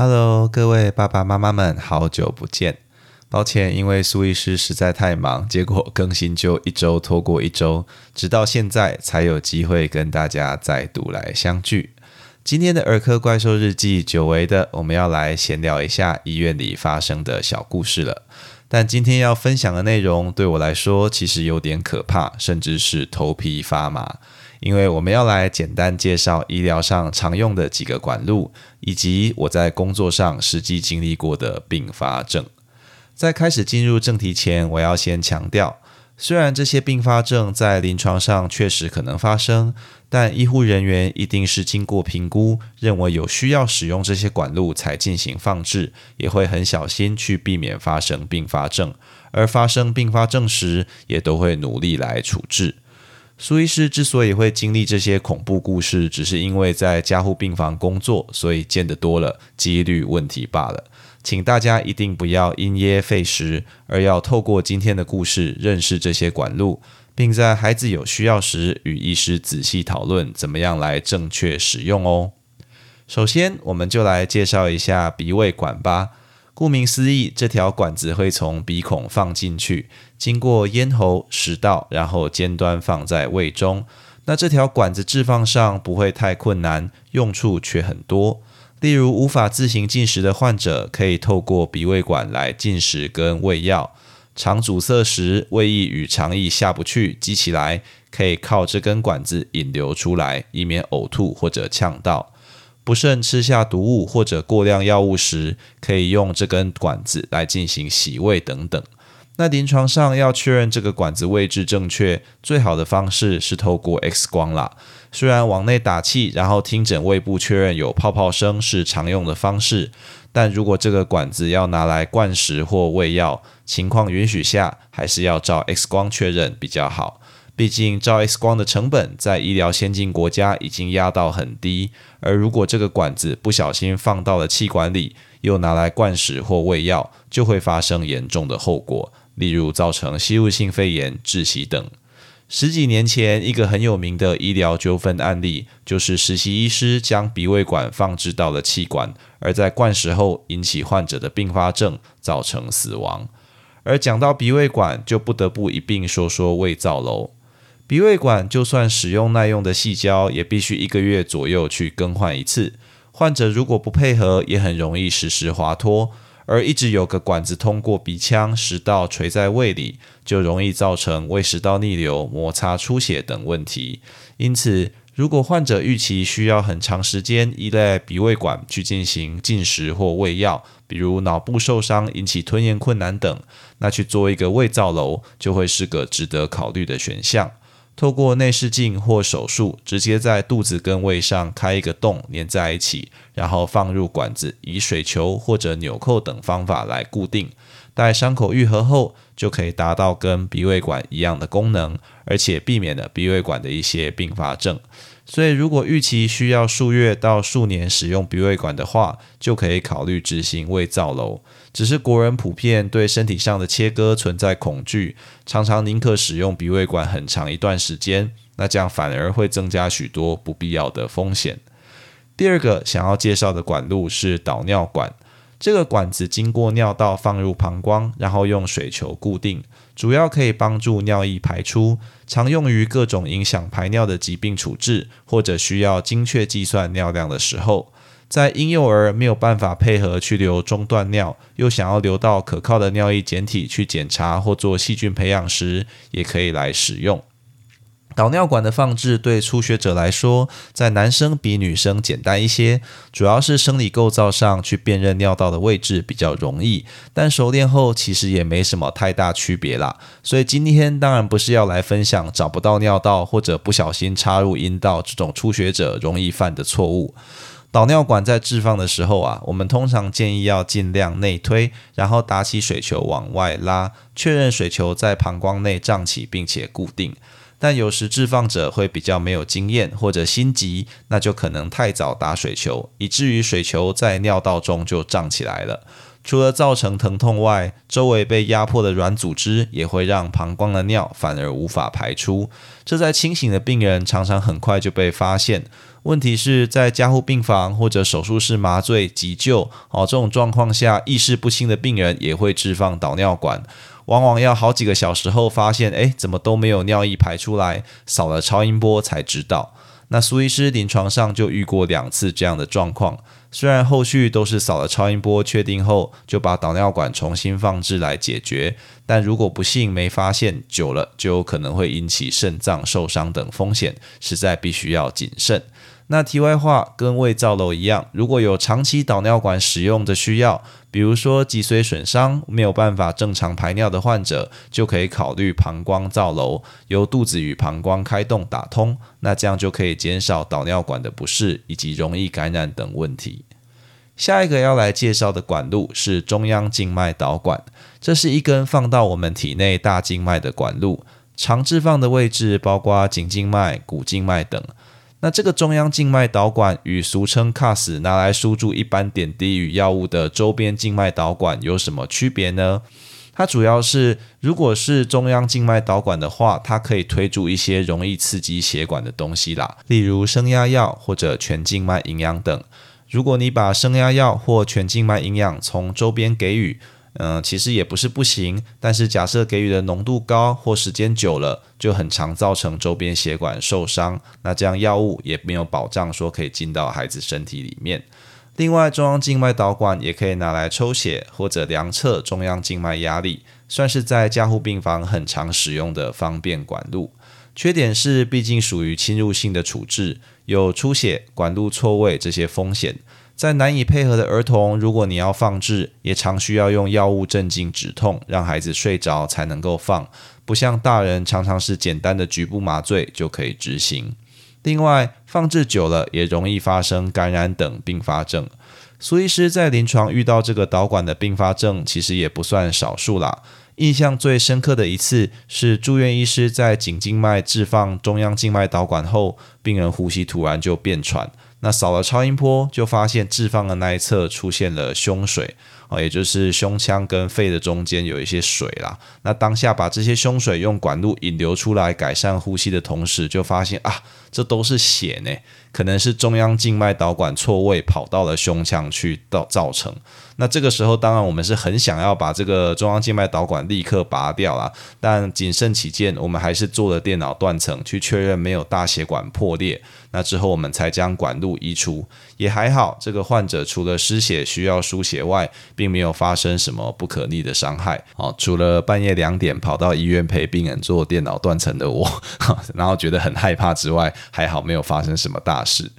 Hello，各位爸爸妈妈们，好久不见。抱歉，因为苏医师实在太忙，结果更新就一周拖过一周，直到现在才有机会跟大家再度来相聚。今天的儿科怪兽日记，久违的我们要来闲聊一下医院里发生的小故事了。但今天要分享的内容对我来说其实有点可怕，甚至是头皮发麻。因为我们要来简单介绍医疗上常用的几个管路，以及我在工作上实际经历过的并发症。在开始进入正题前，我要先强调，虽然这些并发症在临床上确实可能发生，但医护人员一定是经过评估，认为有需要使用这些管路才进行放置，也会很小心去避免发生并发症。而发生并发症时，也都会努力来处置。苏医师之所以会经历这些恐怖故事，只是因为在加护病房工作，所以见得多了，几率问题罢了。请大家一定不要因噎废食，而要透过今天的故事认识这些管路，并在孩子有需要时与医师仔细讨论怎么样来正确使用哦。首先，我们就来介绍一下鼻胃管吧。顾名思义，这条管子会从鼻孔放进去，经过咽喉、食道，然后尖端放在胃中。那这条管子置放上不会太困难，用处却很多。例如，无法自行进食的患者，可以透过鼻胃管来进食跟喂药；肠阻塞时，胃液与肠液下不去，积起来，可以靠这根管子引流出来，以免呕吐或者呛到。不慎吃下毒物或者过量药物时，可以用这根管子来进行洗胃等等。那临床上要确认这个管子位置正确，最好的方式是透过 X 光啦。虽然往内打气，然后听诊胃部确认有泡泡声是常用的方式，但如果这个管子要拿来灌食或喂药，情况允许下，还是要照 X 光确认比较好。毕竟照 X 光的成本在医疗先进国家已经压到很低，而如果这个管子不小心放到了气管里，又拿来灌食或喂药，就会发生严重的后果，例如造成吸入性肺炎、窒息等。十几年前，一个很有名的医疗纠纷案例，就是实习医师将鼻胃管放置到了气管，而在灌食后引起患者的并发症，造成死亡。而讲到鼻胃管，就不得不一并说说胃造瘘。鼻胃管就算使用耐用的细胶，也必须一个月左右去更换一次。患者如果不配合，也很容易时时滑脱。而一直有个管子通过鼻腔、食道垂在胃里，就容易造成胃食道逆流、摩擦出血等问题。因此，如果患者预期需要很长时间依赖鼻胃管去进行进食或喂药，比如脑部受伤引起吞咽困难等，那去做一个胃造瘘就会是个值得考虑的选项。透过内视镜或手术，直接在肚子跟胃上开一个洞，连在一起，然后放入管子，以水球或者纽扣等方法来固定。待伤口愈合后，就可以达到跟鼻胃管一样的功能，而且避免了鼻胃管的一些并发症。所以，如果预期需要数月到数年使用鼻胃管的话，就可以考虑执行胃造瘘。只是国人普遍对身体上的切割存在恐惧，常常宁可使用鼻胃管很长一段时间，那这样反而会增加许多不必要的风险。第二个想要介绍的管路是导尿管。这个管子经过尿道放入膀胱，然后用水球固定，主要可以帮助尿液排出，常用于各种影响排尿的疾病处置，或者需要精确计算尿量的时候。在婴幼儿没有办法配合去留中断尿，又想要留到可靠的尿液检体去检查或做细菌培养时，也可以来使用。导尿管的放置对初学者来说，在男生比女生简单一些，主要是生理构造上去辨认尿道的位置比较容易，但熟练后其实也没什么太大区别啦。所以今天当然不是要来分享找不到尿道或者不小心插入阴道这种初学者容易犯的错误。导尿管在置放的时候啊，我们通常建议要尽量内推，然后打起水球往外拉，确认水球在膀胱内胀起并且固定。但有时置放者会比较没有经验或者心急，那就可能太早打水球，以至于水球在尿道中就胀起来了。除了造成疼痛外，周围被压迫的软组织也会让膀胱的尿反而无法排出。这在清醒的病人常常很快就被发现。问题是在加护病房或者手术室麻醉急救哦，这种状况下意识不清的病人也会置放导尿管，往往要好几个小时后发现，哎，怎么都没有尿液排出来，扫了超音波才知道。那苏医师临床上就遇过两次这样的状况，虽然后续都是扫了超音波确定后，就把导尿管重新放置来解决，但如果不幸没发现，久了就有可能会引起肾脏受伤等风险，实在必须要谨慎。那题外话，跟胃造瘘一样，如果有长期导尿管使用的需要，比如说脊髓损伤没有办法正常排尿的患者，就可以考虑膀胱造瘘，由肚子与膀胱开洞打通，那这样就可以减少导尿管的不适以及容易感染等问题。下一个要来介绍的管路是中央静脉导管，这是一根放到我们体内大静脉的管路，常置放的位置包括颈静脉、股静脉等。那这个中央静脉导管与俗称 CAS 拿来输注一般点滴与药物的周边静脉导管有什么区别呢？它主要是，如果是中央静脉导管的话，它可以推注一些容易刺激血管的东西啦，例如升压药或者全静脉营养等。如果你把升压药或全静脉营养从周边给予，嗯，其实也不是不行，但是假设给予的浓度高或时间久了，就很常造成周边血管受伤。那这样药物也没有保障说可以进到孩子身体里面。另外，中央静脉导管也可以拿来抽血或者量测中央静脉压力，算是在加护病房很常使用的方便管路。缺点是，毕竟属于侵入性的处置，有出血、管路错位这些风险。在难以配合的儿童，如果你要放置，也常需要用药物镇静止痛，让孩子睡着才能够放。不像大人，常常是简单的局部麻醉就可以执行。另外，放置久了也容易发生感染等并发症。苏医师在临床遇到这个导管的并发症，其实也不算少数啦。印象最深刻的一次是住院医师在颈静脉置放中央静脉导管后，病人呼吸突然就变喘。那扫了超音波，就发现置放的那一侧出现了胸水啊，也就是胸腔跟肺的中间有一些水啦。那当下把这些胸水用管路引流出来，改善呼吸的同时，就发现啊，这都是血呢，可能是中央静脉导管错位跑到了胸腔去造造成。那这个时候，当然我们是很想要把这个中央静脉导管立刻拔掉啦，但谨慎起见，我们还是做了电脑断层，去确认没有大血管破裂。那之后，我们才将管路移除，也还好。这个患者除了失血需要输血外，并没有发生什么不可逆的伤害。哦，除了半夜两点跑到医院陪病人做电脑断层的我，然后觉得很害怕之外，还好没有发生什么大事。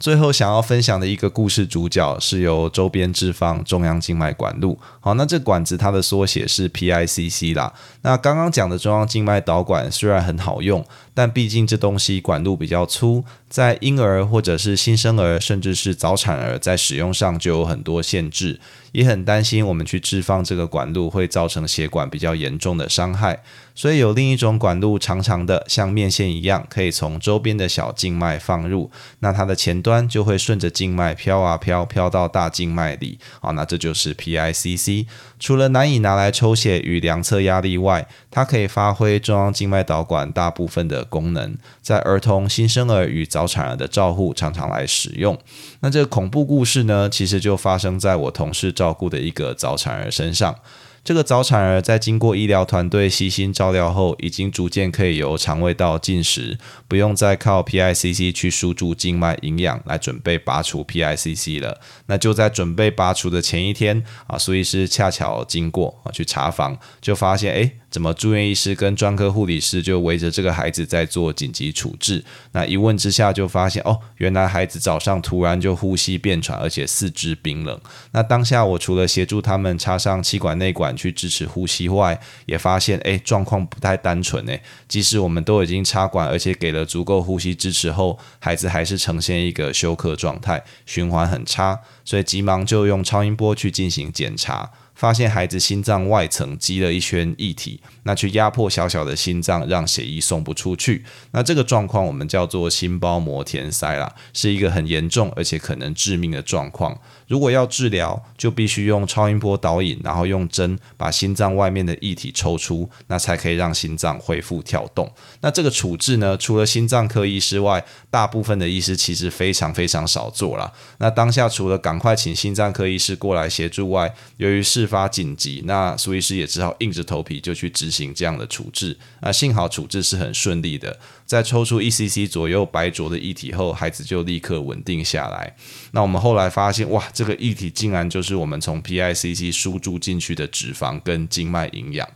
最后想要分享的一个故事主角是由周边置放中央静脉管路。好，那这管子它的缩写是 PICC 啦。那刚刚讲的中央静脉导管虽然很好用，但毕竟这东西管路比较粗，在婴儿或者是新生儿，甚至是早产儿在使用上就有很多限制。也很担心我们去置放这个管路会造成血管比较严重的伤害，所以有另一种管路长长的，像面线一样，可以从周边的小静脉放入，那它的前端就会顺着静脉飘啊飘，飘到大静脉里，啊，那这就是 PICC。除了难以拿来抽血与量测压力外，它可以发挥中央静脉导管大部分的功能，在儿童、新生儿与早早产儿的照护常常来使用。那这个恐怖故事呢，其实就发生在我同事照顾的一个早产儿身上。这个早产儿在经过医疗团队悉心照料后，已经逐渐可以由肠胃道进食，不用再靠 PICC 去输注静脉营养来准备拔除 PICC 了。那就在准备拔除的前一天啊，苏医师恰巧经过啊，去查房就发现，哎。怎么住院医师跟专科护理师就围着这个孩子在做紧急处置？那一问之下就发现，哦，原来孩子早上突然就呼吸变喘，而且四肢冰冷。那当下我除了协助他们插上气管内管去支持呼吸外，也发现，哎，状况不太单纯诶。即使我们都已经插管，而且给了足够呼吸支持后，孩子还是呈现一个休克状态，循环很差，所以急忙就用超音波去进行检查。发现孩子心脏外层积了一圈液体，那去压迫小小的心脏，让血液送不出去。那这个状况我们叫做心包膜填塞啦，是一个很严重而且可能致命的状况。如果要治疗，就必须用超音波导引，然后用针把心脏外面的液体抽出，那才可以让心脏恢复跳动。那这个处置呢，除了心脏科医师外，大部分的医师其实非常非常少做了。那当下除了赶快请心脏科医师过来协助外，由于是发紧急，那苏医师也只好硬着头皮就去执行这样的处置。那幸好处置是很顺利的，在抽出 E C C 左右白浊的液体后，孩子就立刻稳定下来。那我们后来发现，哇！这个液体竟然就是我们从 PICC 输注进去的脂肪跟静脉营养，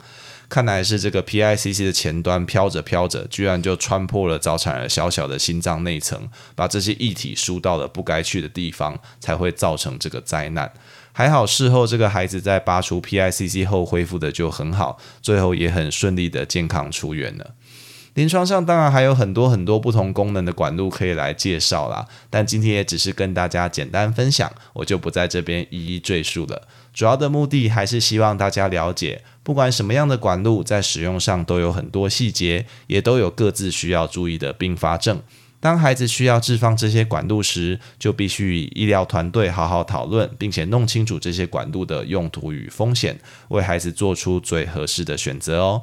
看来是这个 PICC 的前端飘着飘着，居然就穿破了早产儿小小的心脏内层，把这些液体输到了不该去的地方，才会造成这个灾难。还好事后这个孩子在拔除 PICC 后恢复的就很好，最后也很顺利的健康出院了。临床上当然还有很多很多不同功能的管路可以来介绍啦，但今天也只是跟大家简单分享，我就不在这边一一赘述了。主要的目的还是希望大家了解，不管什么样的管路，在使用上都有很多细节，也都有各自需要注意的并发症。当孩子需要置放这些管路时，就必须与医疗团队好好讨论，并且弄清楚这些管路的用途与风险，为孩子做出最合适的选择哦。